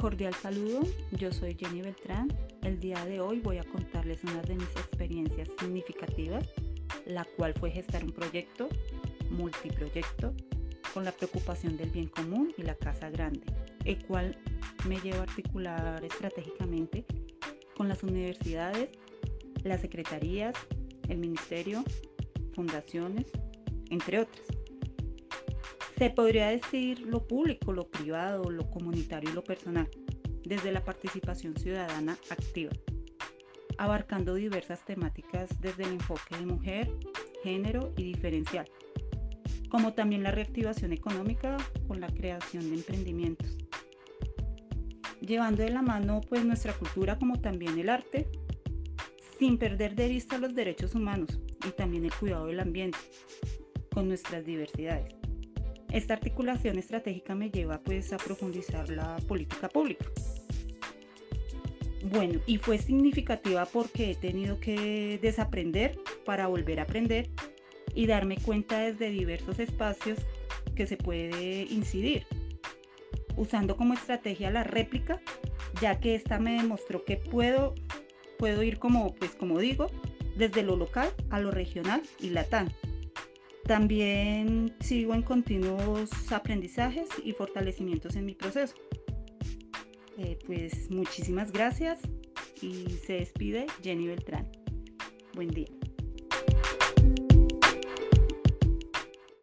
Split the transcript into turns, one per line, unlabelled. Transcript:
Cordial saludo, yo soy Jenny Beltrán. El día de hoy voy a contarles una de mis experiencias significativas, la cual fue gestar un proyecto, multiproyecto, con la preocupación del bien común y la casa grande, el cual me lleva a articular estratégicamente con las universidades, las secretarías, el ministerio, fundaciones, entre otras. Se podría decir lo público, lo privado, lo comunitario y lo personal, desde la participación ciudadana activa, abarcando diversas temáticas desde el enfoque de mujer, género y diferencial, como también la reactivación económica con la creación de emprendimientos, llevando de la mano pues nuestra cultura como también el arte, sin perder de vista los derechos humanos y también el cuidado del ambiente, con nuestras diversidades. Esta articulación estratégica me lleva pues a profundizar la política pública. Bueno, y fue significativa porque he tenido que desaprender para volver a aprender y darme cuenta desde diversos espacios que se puede incidir, usando como estrategia la réplica, ya que esta me demostró que puedo, puedo ir como, pues como digo, desde lo local a lo regional y latán también sigo en continuos aprendizajes y fortalecimientos en mi proceso. Eh, pues muchísimas gracias y se despide Jenny Beltrán. Buen día.